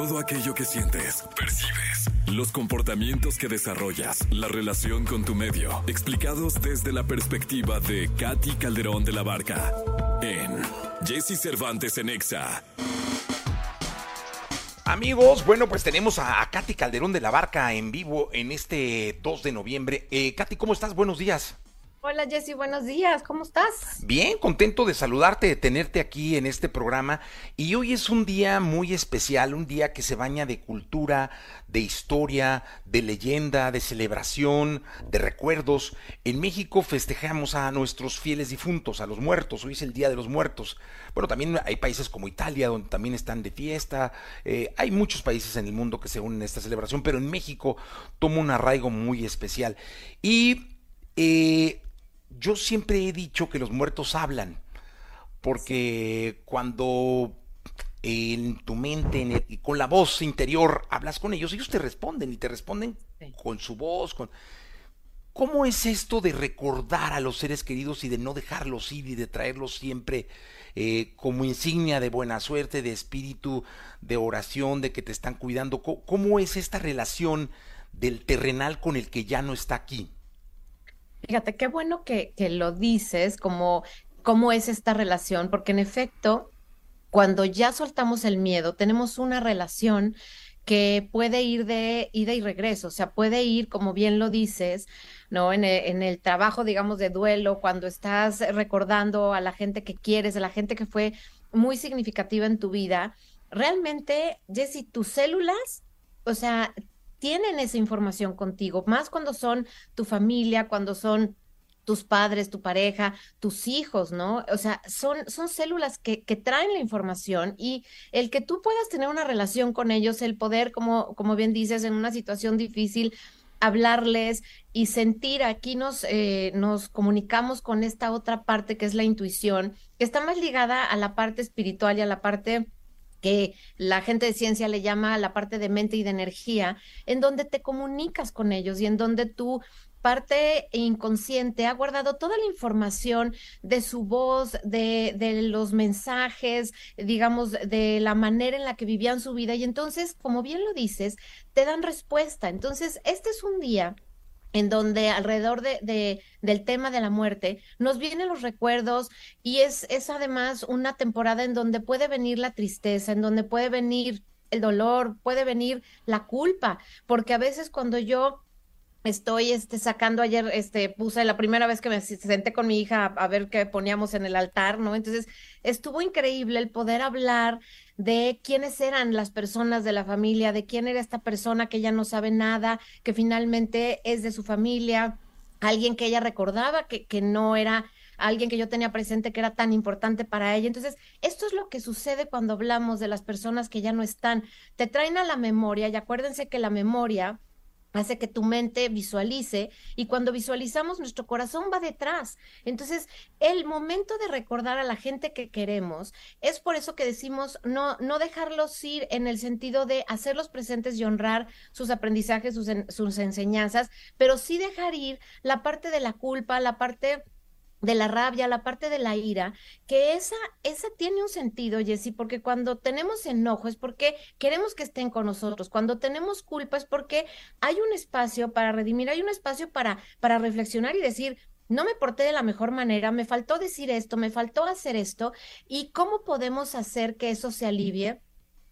Todo aquello que sientes, percibes, los comportamientos que desarrollas, la relación con tu medio, explicados desde la perspectiva de Katy Calderón de la Barca en Jesse Cervantes en Exa. Amigos, bueno, pues tenemos a, Katy Calderón de la Barca en vivo en este 2 de noviembre. Eh, Katy, ¿cómo estás? Buenos días. Hola Jessy, buenos días, ¿cómo estás? Bien, contento de saludarte, de tenerte aquí en este programa. Y hoy es un día muy especial, un día que se baña de cultura, de historia, de leyenda, de celebración, de recuerdos. En México festejamos a nuestros fieles difuntos, a los muertos. Hoy es el Día de los Muertos. Bueno, también hay países como Italia donde también están de fiesta. Eh, hay muchos países en el mundo que se unen a esta celebración, pero en México toma un arraigo muy especial. Y eh, yo siempre he dicho que los muertos hablan, porque cuando en tu mente y con la voz interior hablas con ellos, ellos te responden y te responden con su voz, con... ¿Cómo es esto de recordar a los seres queridos y de no dejarlos ir y de traerlos siempre eh, como insignia de buena suerte, de espíritu, de oración, de que te están cuidando? ¿Cómo es esta relación del terrenal con el que ya no está aquí? Fíjate, qué bueno que, lo dices, como cómo es esta relación, porque en efecto, cuando ya soltamos el miedo, tenemos una relación que puede ir de ida y regreso, o sea, puede ir, como bien lo dices, ¿no? En el, en el, trabajo, digamos, de duelo, cuando estás recordando a la gente que quieres, a la gente que fue muy significativa en tu vida, realmente, Jessy, tus células, o sea, tienen esa información contigo, más cuando son tu familia, cuando son tus padres, tu pareja, tus hijos, ¿no? O sea, son, son células que, traen la información y el que tú puedas tener una relación con ellos, el poder, como, como bien dices, en una situación difícil, hablarles y sentir, aquí nos, eh, nos comunicamos con esta otra parte que es la intuición, que está más ligada a la parte espiritual y a la parte que la gente de ciencia le llama la parte de mente y de energía, en donde te comunicas con ellos y en donde tu parte inconsciente ha guardado toda la información de su voz, de, de, los mensajes, digamos, de la manera en la que vivían su vida. Y entonces, como bien lo dices, te dan respuesta. Entonces, este es un día en donde alrededor de, del tema de la muerte nos vienen los recuerdos y es, es además una temporada en donde puede venir la tristeza, en donde puede venir el dolor, puede venir la culpa, porque a veces cuando yo estoy este, sacando ayer, este, puse la primera vez que me senté con mi hija a, ver qué poníamos en el altar, ¿no? Entonces, estuvo increíble el poder hablar de quiénes eran las personas de la familia, de quién era esta persona que ya no sabe nada, que finalmente es de su familia, alguien que ella recordaba que, que no era alguien que yo tenía presente que era tan importante para ella. Entonces, esto es lo que sucede cuando hablamos de las personas que ya no están. Te traen a la memoria y acuérdense que la memoria hace que tu mente visualice y cuando visualizamos nuestro corazón va detrás. Entonces, el momento de recordar a la gente que queremos es por eso que decimos no no dejarlos ir en el sentido de hacerlos presentes y honrar sus aprendizajes, sus, sus enseñanzas, pero sí dejar ir la parte de la culpa, la parte de la rabia, la parte de la ira, que esa, esa tiene un sentido, Jessy, porque cuando tenemos enojo es porque queremos que estén con nosotros, cuando tenemos culpa es porque hay un espacio para redimir, hay un espacio para, para reflexionar y decir, no me porté de la mejor manera, me faltó decir esto, me faltó hacer esto, y cómo podemos hacer que eso se alivie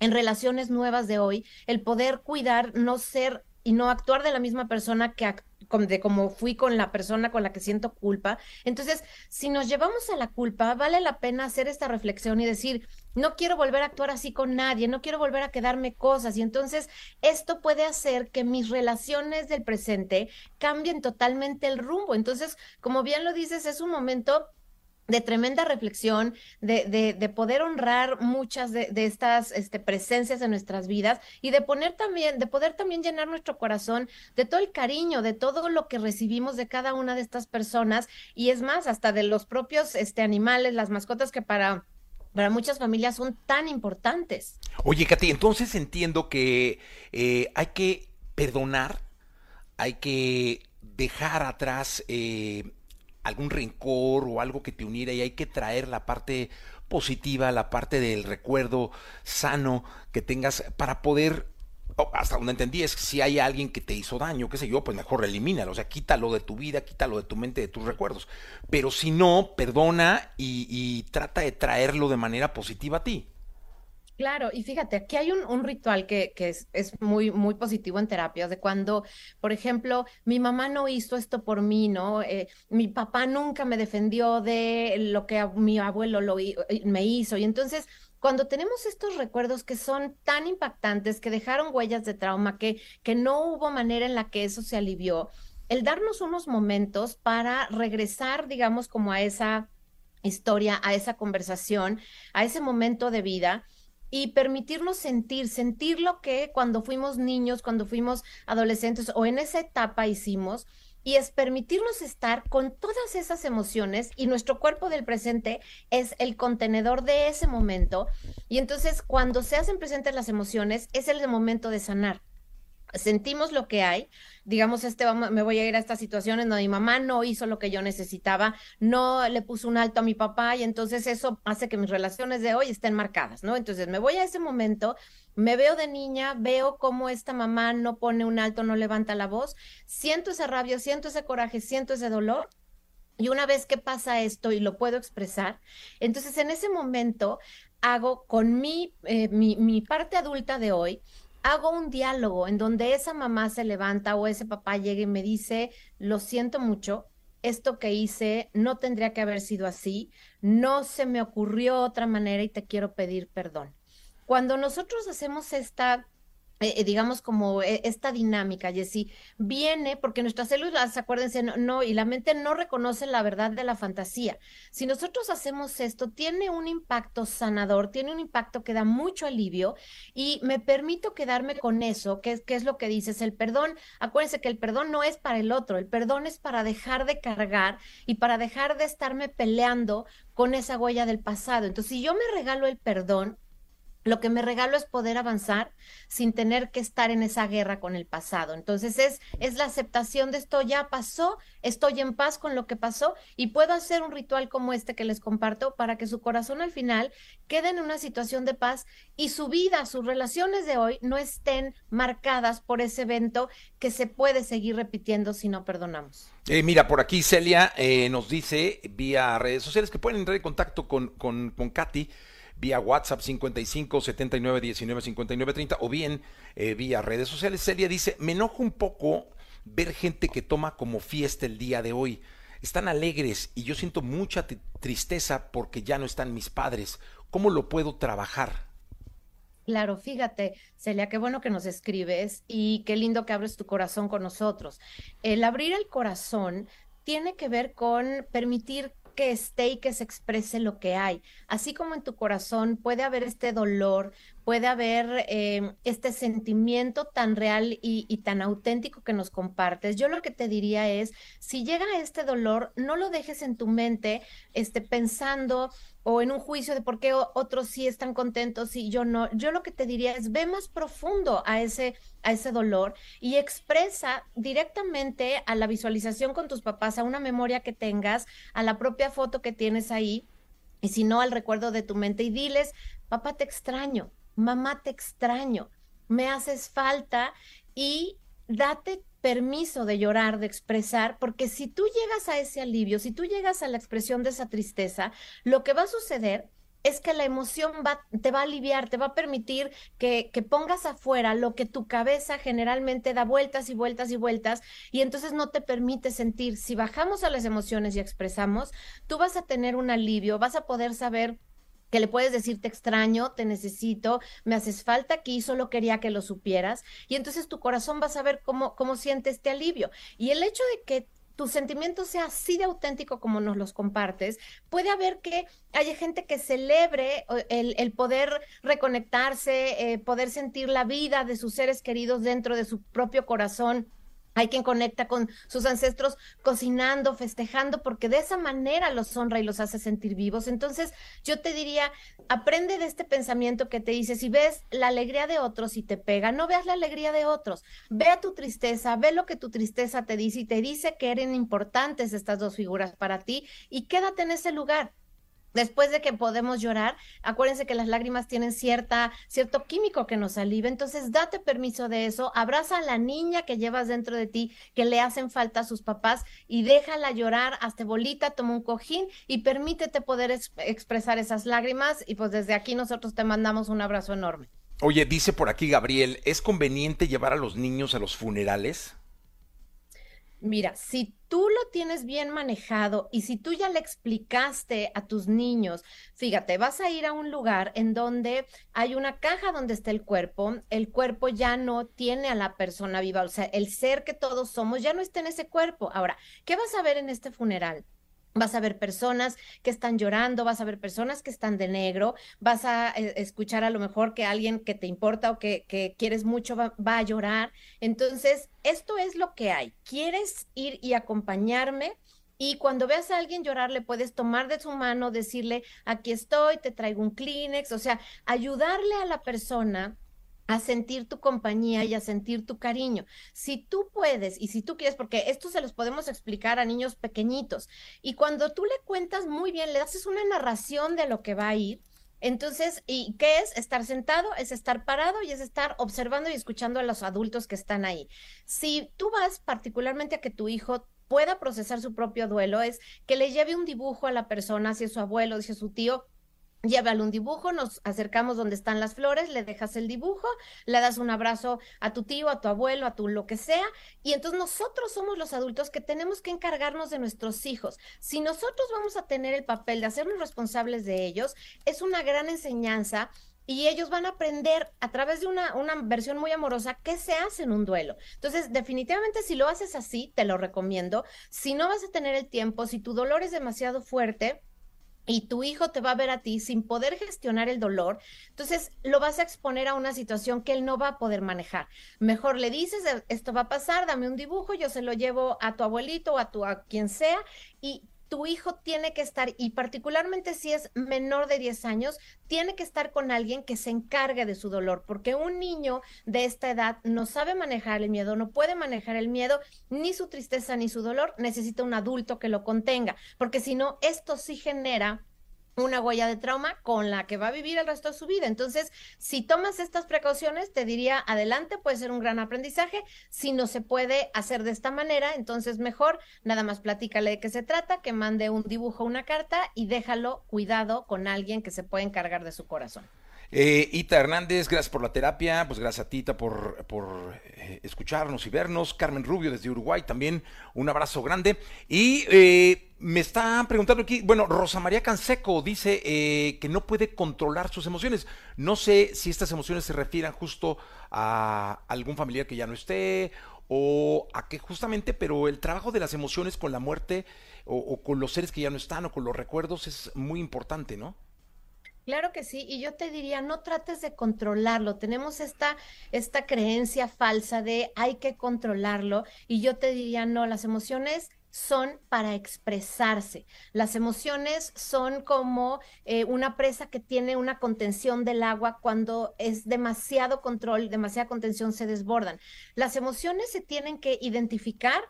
en relaciones nuevas de hoy, el poder cuidar, no ser y no actuar de la misma persona que, de cómo fui con la persona con la que siento culpa. Entonces, si nos llevamos a la culpa, vale la pena hacer esta reflexión y decir, no quiero volver a actuar así con nadie, no quiero volver a quedarme cosas. Y entonces esto puede hacer que mis relaciones del presente cambien totalmente el rumbo. Entonces, como bien lo dices, es un momento de tremenda reflexión, de, de, de poder honrar muchas de, estas este, presencias en nuestras vidas y de poner también, de poder también llenar nuestro corazón de todo el cariño, de todo lo que recibimos de cada una de estas personas y es más, hasta de los propios este, animales, las mascotas que para para muchas familias son tan importantes. Oye, Katy, entonces entiendo que eh, hay que perdonar, hay que dejar atrás eh, algún rencor o algo que te uniera y hay que traer la parte positiva, la parte del recuerdo sano que tengas para poder oh, hasta donde entendí es que si hay alguien que te hizo daño, qué sé yo, pues mejor elimínalo, o sea, quítalo de tu vida, quítalo de tu mente, de tus recuerdos. Pero si no, perdona y, y trata de traerlo de manera positiva a ti. Claro, y fíjate, aquí hay un, ritual que, es, muy, muy positivo en terapias, de cuando, por ejemplo, mi mamá no hizo esto por mí, ¿no? Eh, mi papá nunca me defendió de lo que mi abuelo lo, eh, me hizo. Y entonces, cuando tenemos estos recuerdos que son tan impactantes, que dejaron huellas de trauma, que, que no hubo manera en la que eso se alivió, el darnos unos momentos para regresar, digamos, como a esa historia, a esa conversación, a ese momento de vida y permitirnos sentir, sentir lo que cuando fuimos niños, cuando fuimos adolescentes o en esa etapa hicimos, y es permitirnos estar con todas esas emociones y nuestro cuerpo del presente es el contenedor de ese momento. Y entonces cuando se hacen presentes las emociones es el momento de sanar sentimos lo que hay, digamos, este, me voy a ir a esta situación en donde mi mamá no hizo lo que yo necesitaba, no le puso un alto a mi papá y entonces eso hace que mis relaciones de hoy estén marcadas, ¿no? Entonces me voy a ese momento, me veo de niña, veo cómo esta mamá no pone un alto, no levanta la voz, siento esa rabia, siento ese coraje, siento ese dolor. Y una vez que pasa esto y lo puedo expresar, entonces en ese momento hago con mi, eh, mi, mi parte adulta de hoy, hago un diálogo en donde esa mamá se levanta o ese papá llega y me dice, lo siento mucho, esto que hice no tendría que haber sido así, no se me ocurrió otra manera y te quiero pedir perdón. Cuando nosotros hacemos esta eh, eh, digamos, como eh, esta dinámica, Jessy, viene porque nuestras células, acuérdense, no, y la mente no reconoce la verdad de la fantasía. Si nosotros hacemos esto, tiene un impacto sanador, tiene un impacto que da mucho alivio y me permito quedarme con eso, que, que es lo que dices, el perdón, acuérdense que el perdón no es para el otro, el perdón es para dejar de cargar y para dejar de estarme peleando con esa huella del pasado. Entonces, si yo me regalo el perdón, lo que me regalo es poder avanzar sin tener que estar en esa guerra con el pasado. Entonces es, es la aceptación de esto ya pasó, estoy en paz con lo que pasó y puedo hacer un ritual como este que les comparto para que su corazón al final quede en una situación de paz y su vida, sus relaciones de hoy no estén marcadas por ese evento que se puede seguir repitiendo si no perdonamos. Eh, mira, por aquí Celia eh, nos dice vía redes sociales que pueden entrar en contacto con, con, con Katy vía WhatsApp 55 79 19 59 30 o bien eh, vía redes sociales. Celia dice, me enojo un poco ver gente que toma como fiesta el día de hoy. Están alegres y yo siento mucha tristeza porque ya no están mis padres. ¿Cómo lo puedo trabajar? Claro, fíjate, Celia, qué bueno que nos escribes y qué lindo que abres tu corazón con nosotros. El abrir el corazón tiene que ver con permitir que esté y que se exprese lo que hay. Así como en tu corazón puede haber este dolor, puede haber em, este sentimiento tan real y, y, tan auténtico que nos compartes. Yo lo que te diría es, si llega este dolor, no lo dejes en tu mente, este, pensando o en un juicio de por qué otros sí están contentos y yo no. Yo lo que te diría es ve más profundo a ese a ese dolor y expresa directamente a la visualización con tus papás, a una memoria que tengas, a la propia foto que tienes ahí y si no al recuerdo de tu mente y diles, papá te extraño, mamá te extraño, me haces falta y date permiso de llorar, de expresar, porque si tú llegas a ese alivio, si tú llegas a la expresión de esa tristeza, lo que va a suceder es que la emoción te va a aliviar, te va a permitir que, que, pongas afuera lo que tu cabeza generalmente da vueltas y vueltas y vueltas y entonces no te permite sentir. Si bajamos a las emociones y expresamos, tú vas a tener un alivio, vas a poder saber que le puedes decir te extraño, te necesito, me haces falta aquí, solo quería que lo supieras. Y entonces tu corazón va a saber cómo, cómo siente este alivio. Y el hecho de que tu sentimiento sea así de auténtico como nos los compartes, puede haber que haya gente que celebre el, el poder reconectarse, eh, poder sentir la vida de sus seres queridos dentro de su propio corazón hay quien conecta con sus ancestros cocinando, festejando, porque de esa manera los honra y los hace sentir vivos. Entonces, yo te diría, aprende de este pensamiento que te dice, si ves la alegría de otros y te pega, no veas la alegría de otros, ve a tu tristeza, ve lo que tu tristeza te dice y te dice que eran importantes estas dos figuras para ti y quédate en ese lugar Después de que podemos llorar, acuérdense que las lágrimas tienen cierta, cierto químico que nos alivia, entonces date permiso de eso, abraza a la niña que llevas dentro de ti, que le hacen falta a sus papás y déjala llorar, hasta bolita, toma un cojín y permítete poder expresar esas lágrimas y pues desde aquí nosotros te mandamos un abrazo enorme. Oye, dice por aquí Gabriel, ¿es conveniente llevar a los niños a los funerales? Mira, si tú lo tienes bien manejado y si tú ya le explicaste a tus niños, fíjate, vas a ir a un lugar en donde hay una caja donde está el cuerpo, el cuerpo ya no tiene a la persona viva, o sea, el ser que todos somos ya no está en ese cuerpo. Ahora, ¿qué vas a ver en este funeral? Vas a ver personas que están llorando, vas a ver personas que están de negro, vas a eh, escuchar a lo mejor que alguien que te importa o que, quieres mucho va, a llorar. Entonces, esto es lo que hay. ¿Quieres ir y acompañarme? Y cuando veas a alguien llorar, le puedes tomar de su mano, decirle, aquí estoy, te traigo un Kleenex, o sea, ayudarle a la persona a sentir tu compañía y a sentir tu cariño. Si tú puedes y si tú quieres, porque esto se los podemos explicar a niños pequeñitos, y cuando tú le cuentas muy bien, le haces una narración de lo que va a ir, entonces, ¿y qué es? Estar sentado, es estar parado y es estar observando y escuchando a los adultos que están ahí. Si tú vas particularmente a que tu hijo pueda procesar su propio duelo, es que le lleve un dibujo a la persona, si es su abuelo, si es su tío, Llévale un dibujo, nos acercamos donde están las flores, le dejas el dibujo, le das un abrazo a tu tío, a tu abuelo, a tu lo que sea, y entonces nosotros somos los adultos que tenemos que encargarnos de nuestros hijos. Si nosotros vamos a tener el papel de hacernos responsables de ellos, es una gran enseñanza y ellos van a aprender a través de una, una, versión muy amorosa qué se hace en un duelo. Entonces, definitivamente si lo haces así, te lo recomiendo. Si no vas a tener el tiempo, si tu dolor es demasiado fuerte, y tu hijo te va a ver a ti sin poder gestionar el dolor, entonces lo vas a exponer a una situación que él no va a poder manejar. Mejor le dices, esto va a pasar, dame un dibujo, yo se lo llevo a tu abuelito o a, tu, a quien sea y tu hijo tiene que estar, y particularmente si es menor de 10 años, tiene que estar con alguien que se encargue de su dolor, porque un niño de esta edad no sabe manejar el miedo, no puede manejar el miedo, ni su tristeza, ni su dolor, necesita un adulto que lo contenga, porque si no, esto sí genera una huella de trauma con la que va a vivir el resto de su vida. Entonces, si tomas estas precauciones, te diría, adelante, puede ser un gran aprendizaje. Si no se puede hacer de esta manera, entonces mejor nada más platícale de qué se trata, que mande un dibujo, una carta y déjalo cuidado con alguien que se pueda encargar de su corazón. Eh, Ita Hernández, gracias por la terapia, pues gracias a Tita por, por eh, escucharnos y vernos. Carmen Rubio desde Uruguay también, un abrazo grande. Y eh, me están preguntando aquí, bueno, Rosa María Canseco dice eh, que no puede controlar sus emociones. No sé si estas emociones se refieran justo a algún familiar que ya no esté o a que justamente, pero el trabajo de las emociones con la muerte o, o con los seres que ya no están o con los recuerdos es muy importante, ¿no? Claro que sí, y yo te diría, no trates de controlarlo. Tenemos esta, esta creencia falsa de hay que controlarlo, y yo te diría, no, las emociones son para expresarse. Las emociones son como eh, una presa que tiene una contención del agua cuando es demasiado control, demasiada contención, se desbordan. Las emociones se tienen que identificar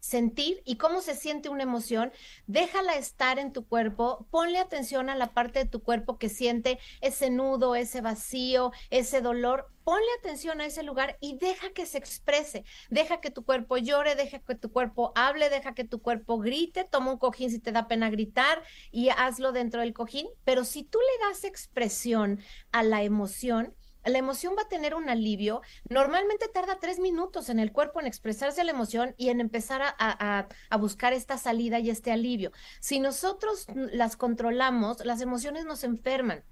sentir y cómo se siente una emoción, déjala estar en tu cuerpo, ponle atención a la parte de tu cuerpo que siente ese nudo, ese vacío, ese dolor, ponle atención a ese lugar y deja que se exprese, deja que tu cuerpo llore, deja que tu cuerpo hable, deja que tu cuerpo grite, toma un cojín si te da pena gritar y hazlo dentro del cojín, pero si tú le das expresión a la emoción, la emoción va a tener un alivio. Normalmente tarda tres minutos en el cuerpo en expresarse la emoción y en empezar a, buscar esta salida y este alivio. Si nosotros las controlamos, las emociones nos enferman.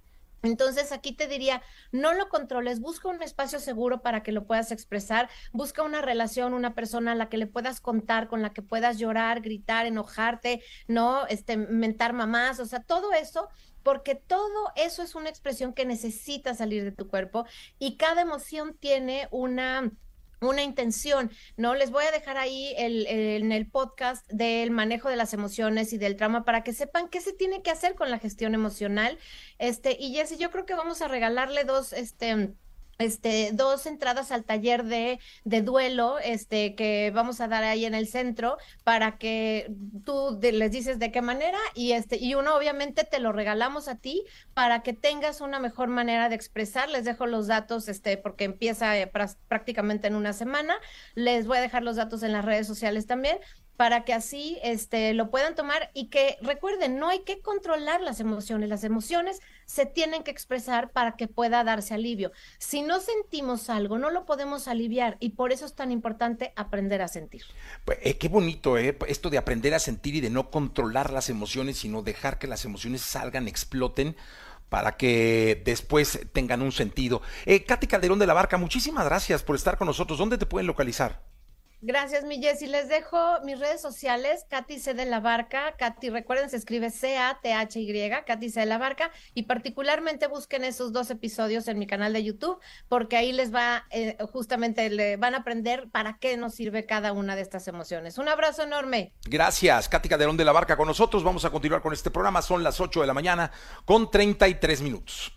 Entonces aquí te diría, no lo controles, busca un espacio seguro para que lo puedas expresar, busca una relación, una persona a la que le puedas contar, con la que puedas llorar, gritar, enojarte, no, este, mentar mamás, o sea, todo eso porque todo eso es una expresión que necesita salir de tu cuerpo y cada emoción tiene una una intención, ¿no? Les voy a dejar ahí el, en el podcast del manejo de las emociones y del trauma para que sepan qué se tiene que hacer con la gestión emocional. Este, y Jessy, yo creo que vamos a regalarle dos, este, este, dos entradas al taller de, de, duelo, este, que vamos a dar ahí en el centro para que tú les dices de qué manera y este, y uno obviamente te lo regalamos a ti para que tengas una mejor manera de expresar. Les dejo los datos, este, porque empieza eh, prácticamente en una semana. Les voy a dejar los datos en las redes sociales también para que así este, lo puedan tomar y que recuerden, no hay que controlar las emociones, las emociones se tienen que expresar para que pueda darse alivio. Si no sentimos algo, no lo podemos aliviar y por eso es tan importante aprender a sentir. Pues, eh, qué bonito, eh, esto de aprender a sentir y de no controlar las emociones, sino dejar que las emociones salgan, exploten para que después tengan un sentido. Eh, Katy Calderón de la Barca, muchísimas gracias por estar con nosotros. ¿Dónde te pueden localizar? Gracias, mi Jessy. Les dejo mis redes sociales, Katy C de la Barca. Katy, recuerden, se escribe C-A-T-H-Y, Katy C de la Barca. Y particularmente busquen esos dos episodios en mi canal de YouTube, porque ahí les va, eh, justamente, le van a aprender para qué nos sirve cada una de estas emociones. Un abrazo enorme. Gracias, Katy Calderón de la Barca con nosotros. Vamos a continuar con este programa. Son las 8 de la mañana con 33 minutos.